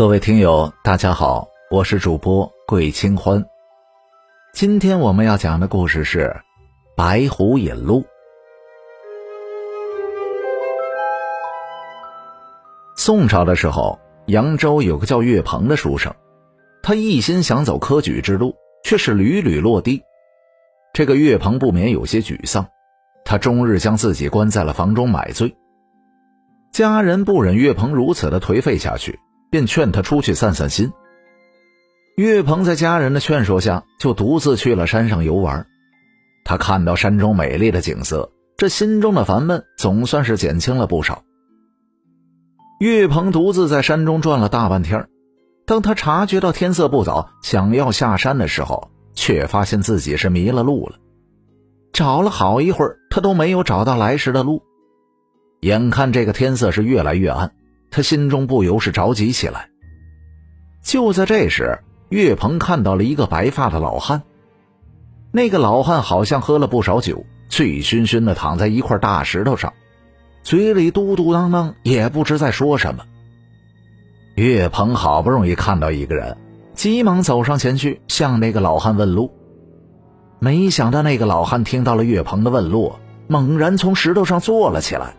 各位听友，大家好，我是主播桂清欢。今天我们要讲的故事是《白狐引路》。宋朝的时候，扬州有个叫岳鹏的书生，他一心想走科举之路，却是屡屡落地。这个岳鹏不免有些沮丧，他终日将自己关在了房中买醉。家人不忍岳鹏如此的颓废下去。便劝他出去散散心。岳鹏在家人的劝说下，就独自去了山上游玩。他看到山中美丽的景色，这心中的烦闷总算是减轻了不少。岳鹏独自在山中转了大半天，当他察觉到天色不早，想要下山的时候，却发现自己是迷了路了。找了好一会儿，他都没有找到来时的路。眼看这个天色是越来越暗。他心中不由是着急起来。就在这时，岳鹏看到了一个白发的老汉。那个老汉好像喝了不少酒，醉醺醺的躺在一块大石头上，嘴里嘟嘟囔囔，也不知在说什么。岳鹏好不容易看到一个人，急忙走上前去向那个老汉问路。没想到那个老汉听到了岳鹏的问路，猛然从石头上坐了起来。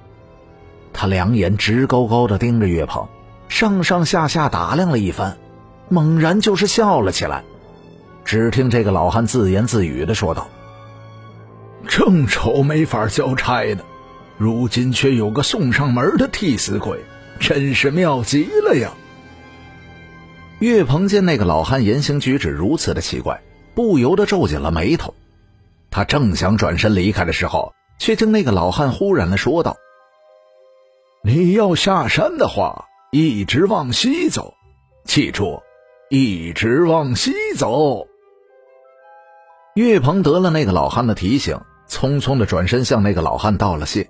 他两眼直勾勾地盯着岳鹏，上上下下打量了一番，猛然就是笑了起来。只听这个老汉自言自语地说道：“正愁没法交差呢，如今却有个送上门的替死鬼，真是妙极了呀！”岳鹏见那个老汉言行举止如此的奇怪，不由得皱紧了眉头。他正想转身离开的时候，却听那个老汉忽然的说道。你要下山的话，一直往西走，记住，一直往西走。岳鹏得了那个老汉的提醒，匆匆的转身向那个老汉道了谢，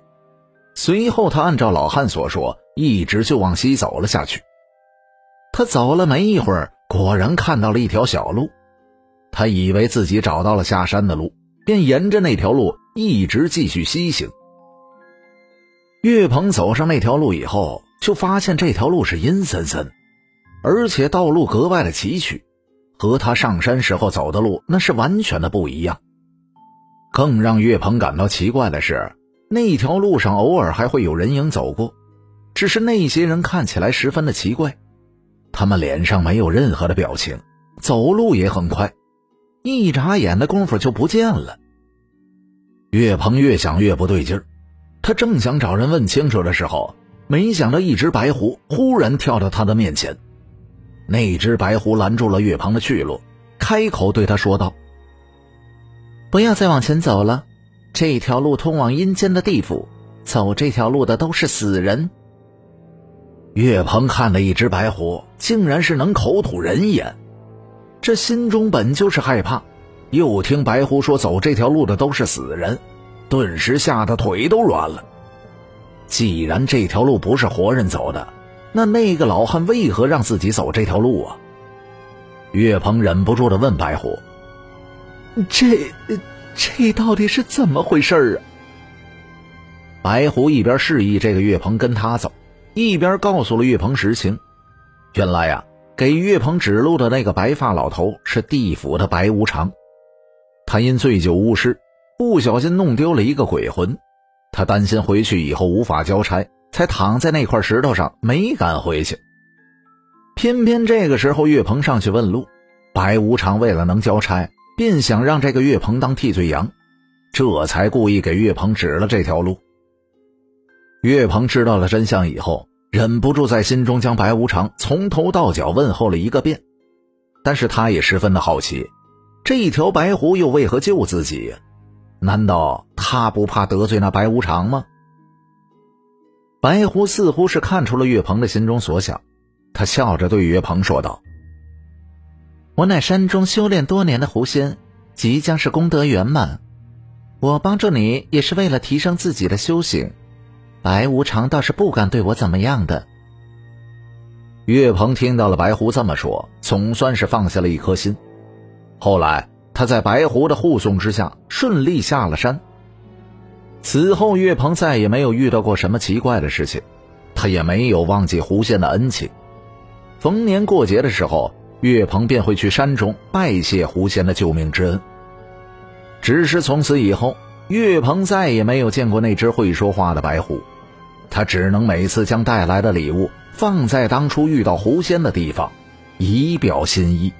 随后他按照老汉所说，一直就往西走了下去。他走了没一会儿，果然看到了一条小路，他以为自己找到了下山的路，便沿着那条路一直继续西行。岳鹏走上那条路以后，就发现这条路是阴森森，而且道路格外的崎岖，和他上山时候走的路那是完全的不一样。更让岳鹏感到奇怪的是，那条路上偶尔还会有人影走过，只是那些人看起来十分的奇怪，他们脸上没有任何的表情，走路也很快，一眨眼的功夫就不见了。岳鹏越想越不对劲儿。他正想找人问清楚的时候，没想到一只白狐忽然跳到他的面前。那只白狐拦住了岳鹏的去路，开口对他说道：“不要再往前走了，这条路通往阴间的地府，走这条路的都是死人。”岳鹏看了一只白狐，竟然是能口吐人言，这心中本就是害怕，又听白狐说走这条路的都是死人。顿时吓得腿都软了。既然这条路不是活人走的，那那个老汉为何让自己走这条路啊？岳鹏忍不住的问白虎：“这这到底是怎么回事啊？”白虎一边示意这个岳鹏跟他走，一边告诉了岳鹏实情。原来呀，给岳鹏指路的那个白发老头是地府的白无常，他因醉酒误事。不小心弄丢了一个鬼魂，他担心回去以后无法交差，才躺在那块石头上没敢回去。偏偏这个时候岳鹏上去问路，白无常为了能交差，便想让这个岳鹏当替罪羊，这才故意给岳鹏指了这条路。岳鹏知道了真相以后，忍不住在心中将白无常从头到脚问候了一个遍，但是他也十分的好奇，这一条白狐又为何救自己？难道他不怕得罪那白无常吗？白狐似乎是看出了岳鹏的心中所想，他笑着对岳鹏说道：“我乃山中修炼多年的狐仙，即将是功德圆满，我帮助你也是为了提升自己的修行。白无常倒是不敢对我怎么样的。”岳鹏听到了白狐这么说，总算是放下了一颗心。后来。他在白狐的护送之下顺利下了山。此后，岳鹏再也没有遇到过什么奇怪的事情，他也没有忘记狐仙的恩情。逢年过节的时候，岳鹏便会去山中拜谢狐仙的救命之恩。只是从此以后，岳鹏再也没有见过那只会说话的白狐，他只能每次将带来的礼物放在当初遇到狐仙的地方，以表心意。